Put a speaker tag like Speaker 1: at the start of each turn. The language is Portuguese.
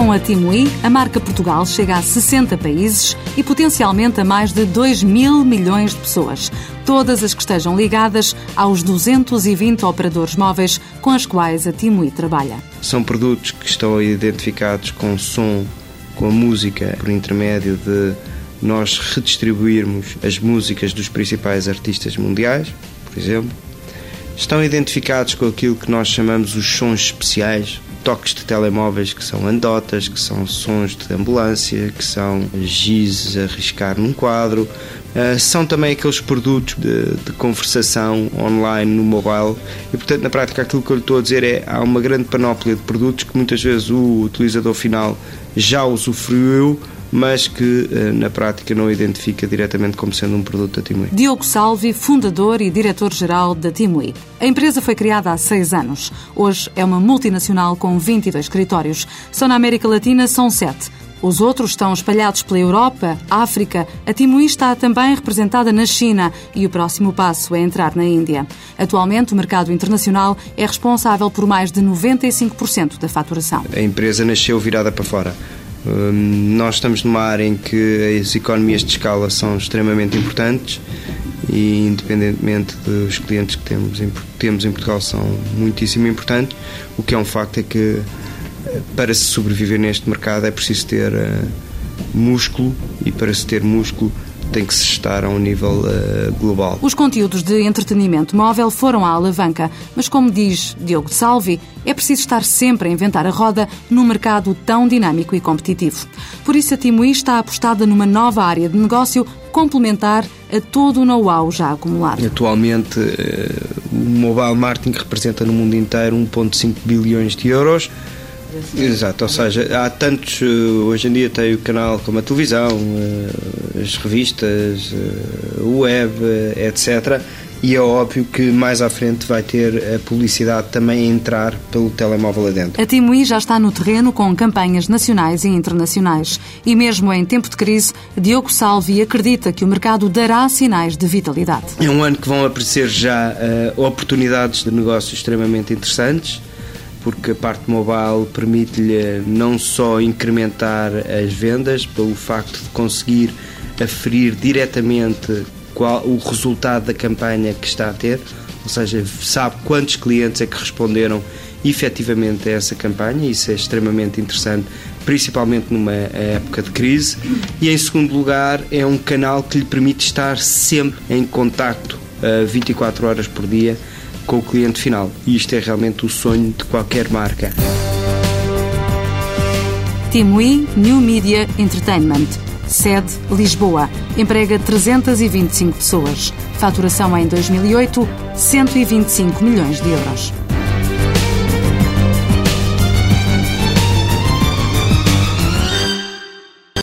Speaker 1: Com a Timui, a marca Portugal chega a 60 países e potencialmente a mais de 2 mil milhões de pessoas, todas as que estejam ligadas aos 220 operadores móveis com as quais a Timui trabalha.
Speaker 2: São produtos que estão identificados com som, com a música, por intermédio de nós redistribuirmos as músicas dos principais artistas mundiais, por exemplo. Estão identificados com aquilo que nós chamamos os sons especiais, toques de telemóveis que são andotas, que são sons de ambulância, que são giz a riscar num quadro. Uh, são também aqueles produtos de, de, conversação online no mobile e, portanto, na prática, aquilo que eu lhe estou a dizer é há uma grande panóplia de produtos que muitas vezes o utilizador final já usufruiu mas que eh, na prática não identifica diretamente como sendo um produto da Timui.
Speaker 1: Diogo Salvi, fundador e diretor-geral da Timui. A empresa foi criada há seis anos. Hoje é uma multinacional com 22 escritórios. Só na América Latina são sete. Os outros estão espalhados pela Europa, África. A Timui está também representada na China e o próximo passo é entrar na Índia. Atualmente, o mercado internacional é responsável por mais de 95% da faturação.
Speaker 2: A empresa nasceu virada para fora. Hum, nós estamos numa área em que as economias de escala são extremamente importantes e, independentemente dos clientes que temos em, temos em Portugal, são muitíssimo importantes. O que é um facto é que eh, para se sobreviver neste mercado é preciso ter uh, músculo e para se ter músculo tem que se estar a um nível uh, global.
Speaker 1: Os conteúdos de entretenimento móvel foram à alavanca, mas como diz Diogo de Salvi, é preciso estar sempre a inventar a roda num mercado tão dinâmico e competitivo. Por isso a Timui está apostada numa nova área de negócio complementar a todo o know-how já acumulado.
Speaker 2: Atualmente, uh, o mobile marketing representa no mundo inteiro 1,5 bilhões de euros Exato, ou seja, há tantos. Eh, hoje em dia tem o canal como a televisão, eh, as revistas, eh, o web, etc. E é óbvio que mais à frente vai ter a publicidade também a entrar pelo telemóvel adentro.
Speaker 1: A Timui já está no terreno com campanhas nacionais e internacionais. E mesmo em tempo de crise, Diogo Salvi acredita que o mercado dará sinais de vitalidade.
Speaker 2: É um ano que vão aparecer já uh, oportunidades de negócio extremamente interessantes porque a parte mobile permite-lhe não só incrementar as vendas, pelo facto de conseguir aferir diretamente qual o resultado da campanha que está a ter, ou seja, sabe quantos clientes é que responderam efetivamente a essa campanha, isso é extremamente interessante, principalmente numa época de crise. E em segundo lugar, é um canal que lhe permite estar sempre em contacto uh, 24 horas por dia com o cliente final. E isto é realmente o sonho de qualquer marca.
Speaker 1: Timui New Media Entertainment. Sede Lisboa. Emprega 325 pessoas. Faturação em 2008, 125 milhões de euros.